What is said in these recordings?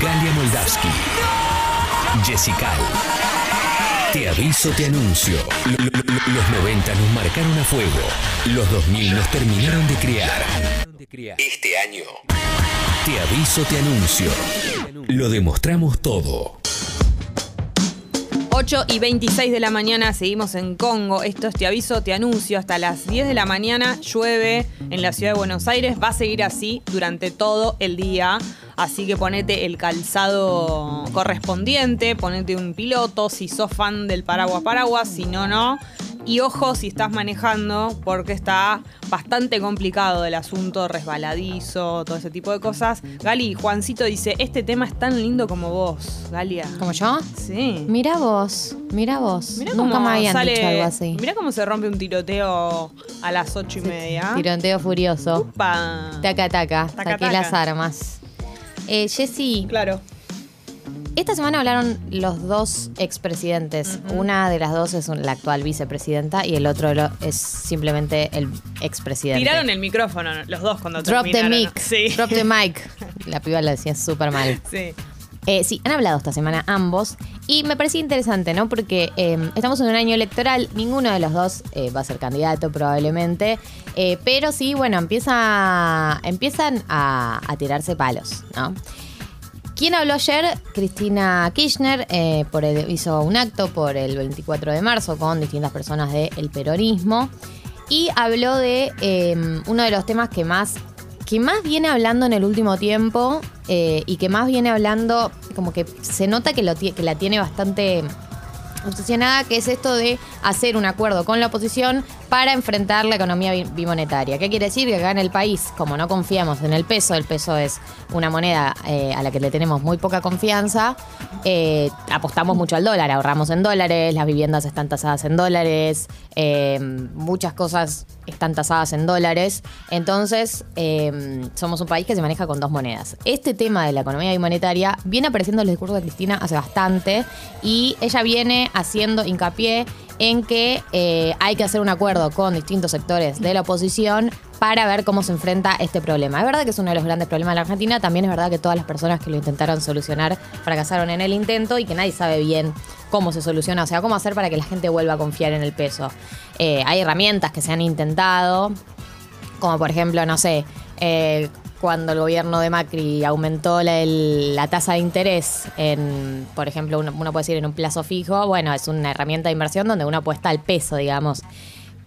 Galia Moldavsky. Jessica. Te aviso, te anuncio. Los 90 nos marcaron a fuego. Los 2000 nos terminaron de criar. Este año. Te aviso, te anuncio. Lo demostramos todo. 8 y 26 de la mañana seguimos en Congo. Esto es Te Aviso, Te Anuncio. Hasta las 10 de la mañana llueve en la ciudad de Buenos Aires. Va a seguir así durante todo el día. Así que ponete el calzado correspondiente, ponete un piloto si sos fan del paraguas paraguas, si no, no. Y ojo si estás manejando, porque está bastante complicado el asunto, resbaladizo, todo ese tipo de cosas. Gali, Juancito dice, este tema es tan lindo como vos, Galia. ¿Como yo? Sí. Mira vos, mira vos. Mirá Nunca cómo me habían sale- dicho algo así. Mirá cómo se rompe un tiroteo a las ocho y media. Tiroteo furioso. Upa. Taca, taca. Taca, Saqué taca. las armas. Eh, Jessy, Claro. Esta semana hablaron los dos expresidentes. Una de las dos es la actual vicepresidenta y el otro es simplemente el expresidente. Tiraron el micrófono los dos cuando Drop the terminaron. mic. Sí. Drop the mic. La piba la decía súper mal. Sí. Eh, sí, han hablado esta semana ambos y me parecía interesante, ¿no? Porque eh, estamos en un año electoral, ninguno de los dos eh, va a ser candidato probablemente, eh, pero sí, bueno, empieza, empiezan a, a tirarse palos, ¿no? ¿Quién habló ayer? Cristina Kirchner eh, hizo un acto por el 24 de marzo con distintas personas del peronismo y habló de eh, uno de los temas que más, que más viene hablando en el último tiempo eh, y que más viene hablando, como que se nota que la tiene bastante obsesionada, que es esto de hacer un acuerdo con la oposición para enfrentar la economía bi- bimonetaria. ¿Qué quiere decir? Que acá en el país, como no confiamos en el peso, el peso es una moneda eh, a la que le tenemos muy poca confianza, eh, apostamos mucho al dólar, ahorramos en dólares, las viviendas están tasadas en dólares, eh, muchas cosas están tasadas en dólares, entonces somos un país que se maneja con dos monedas. Este tema de la economía bimonetaria viene apareciendo en el discurso de Cristina hace bastante y ella viene haciendo hincapié en que eh, hay que hacer un acuerdo con distintos sectores de la oposición para ver cómo se enfrenta este problema. Es verdad que es uno de los grandes problemas de la Argentina, también es verdad que todas las personas que lo intentaron solucionar fracasaron en el intento y que nadie sabe bien cómo se soluciona, o sea, cómo hacer para que la gente vuelva a confiar en el peso. Eh, hay herramientas que se han intentado, como por ejemplo, no sé, eh, cuando el gobierno de Macri aumentó la, tasa de interés en, por ejemplo, uno, puede decir en un plazo fijo, bueno, es una herramienta de inversión donde uno apuesta al peso, digamos.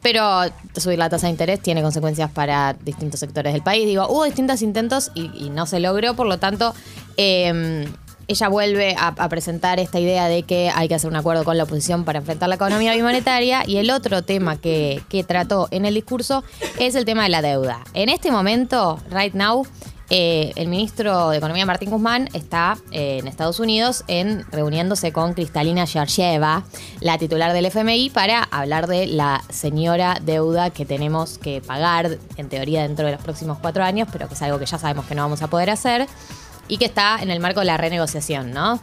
Pero subir la tasa de interés tiene consecuencias para distintos sectores del país. Digo, hubo distintos intentos y, y no se logró, por lo tanto, eh, ella vuelve a, presentar esta idea de que hay que hacer un acuerdo con la oposición para enfrentar la economía bimonetaria. Y el otro tema que, que trató en el discurso es el tema de la deuda. En este momento, right now, eh, el ministro de Economía Martín Guzmán está eh, en Estados Unidos en reuniéndose con Cristalina Georgieva, la titular del FMI, para hablar de la señora deuda que tenemos que pagar, en teoría, dentro de los próximos cuatro años, pero que es algo que ya sabemos que no vamos a poder hacer y que está en el marco de la renegociación, ¿no?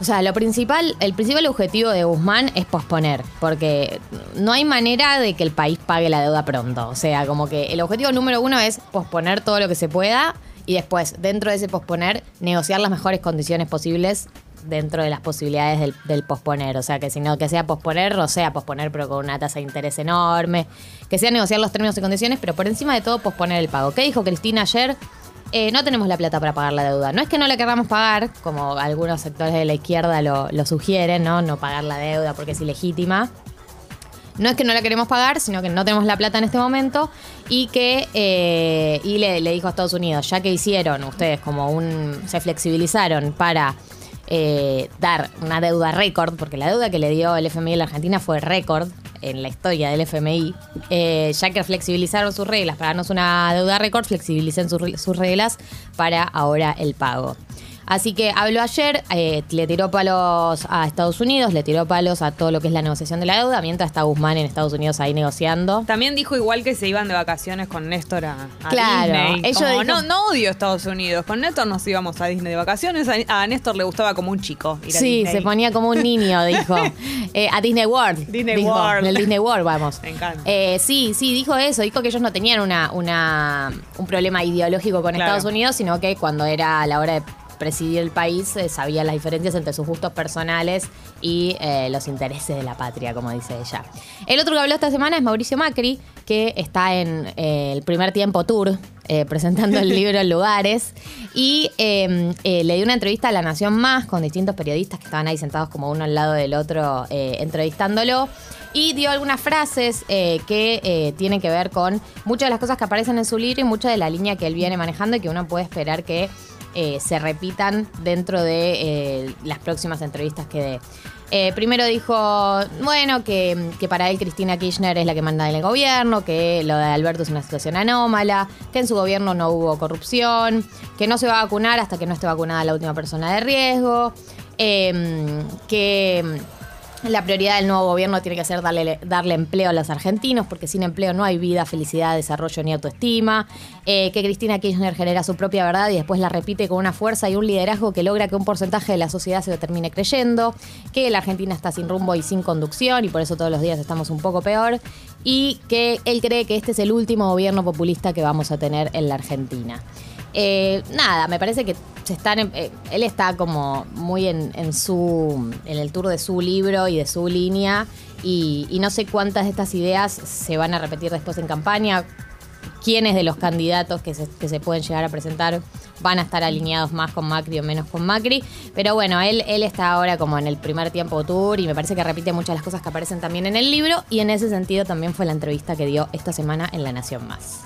O sea, lo principal, el principal objetivo de Guzmán es posponer, porque no hay manera de que el país pague la deuda pronto. O sea, como que el objetivo número uno es posponer todo lo que se pueda y después, dentro de ese posponer, negociar las mejores condiciones posibles dentro de las posibilidades del, posponer. O sea, que si no, que sea posponer, o sea, posponer pero con una tasa de interés enorme, que sea negociar los términos y condiciones, pero por encima de todo posponer el pago. ¿Qué dijo Cristina ayer? Eh, no tenemos la plata para pagar la deuda. No es que no la queramos pagar, como algunos sectores de la izquierda lo, sugieren, ¿no? No pagar la deuda porque es ilegítima. No es que no la queremos pagar, sino que no tenemos la plata en este momento y que eh, y le, le dijo a Estados Unidos, ya que hicieron ustedes como un se flexibilizaron para eh, dar una deuda récord, porque la deuda que le dio el FMI a la Argentina fue récord en la historia del FMI, eh, ya que flexibilizaron sus reglas para darnos una deuda récord, flexibilicen sus, re- sus reglas para ahora el pago. Así que habló ayer, eh, le tiró palos a Estados Unidos, le tiró palos a todo lo que es la negociación de la deuda, mientras está Guzmán en Estados Unidos ahí negociando. También dijo igual que se iban de vacaciones con Néstor a, a Claro, Disney. ellos Como, dijo- no, no odio Estados Unidos. Con Néstor nos íbamos a Disney de vacaciones. A, a Néstor le gustaba como un chico. ir a Sí, Disney. se ponía como un niño, dijo. Eh, a Disney World. Disney dijo, World. El Disney World, vamos. Me encanta. Eh, sí, sí, dijo eso. Dijo que ellos no tenían una, una, un problema ideológico con Claro. Estados Unidos, sino que cuando era la hora de presidir el país eh, sabía las diferencias entre sus gustos personales y eh, los intereses de la patria, como dice ella. El otro que habló esta semana es Mauricio Macri, que está en eh, el primer tiempo tour. presentando el libro en lugares y le dio una entrevista a La Nación Más con distintos periodistas que estaban ahí sentados como uno al lado del otro entrevistándolo y dio algunas frases eh, que eh, tienen que ver con muchas de las cosas que aparecen en su libro y mucha de la línea que él viene manejando y que uno puede esperar que eh, se repitan dentro de eh, las próximas entrevistas que dé. Eh, primero dijo, bueno, que, que para él Cristina Kirchner es la que manda en el gobierno, que lo de Alberto es una situación anómala, que en su gobierno no hubo corrupción, que no se va a vacunar hasta que no esté vacunada la última persona de riesgo, eh, que la prioridad del nuevo gobierno tiene que ser darle, darle empleo a los argentinos, porque sin empleo no hay vida, felicidad, desarrollo ni autoestima. Eh, que Cristina Kirchner genera su propia verdad y después la repite con una fuerza y un liderazgo que logra que un porcentaje de la sociedad se lo termine creyendo. Que la Argentina está sin rumbo y sin conducción y por eso todos los días estamos un poco peor. Y que él cree que este es el último gobierno populista que vamos a tener en la Argentina. Eh, nada, me parece que se están, eh, él está como muy en, en su, en el tour de su libro y de su línea y, no sé cuántas de estas ideas se van a repetir después en campaña. Quiénes de los candidatos que se, que se pueden llegar a presentar van a estar alineados más con Macri o menos con Macri. Pero bueno, él, él está ahora como en el primer tiempo tour y me parece que repite muchas de las cosas que aparecen también en el libro y en ese sentido también fue la entrevista que dio esta semana en La Nación Más.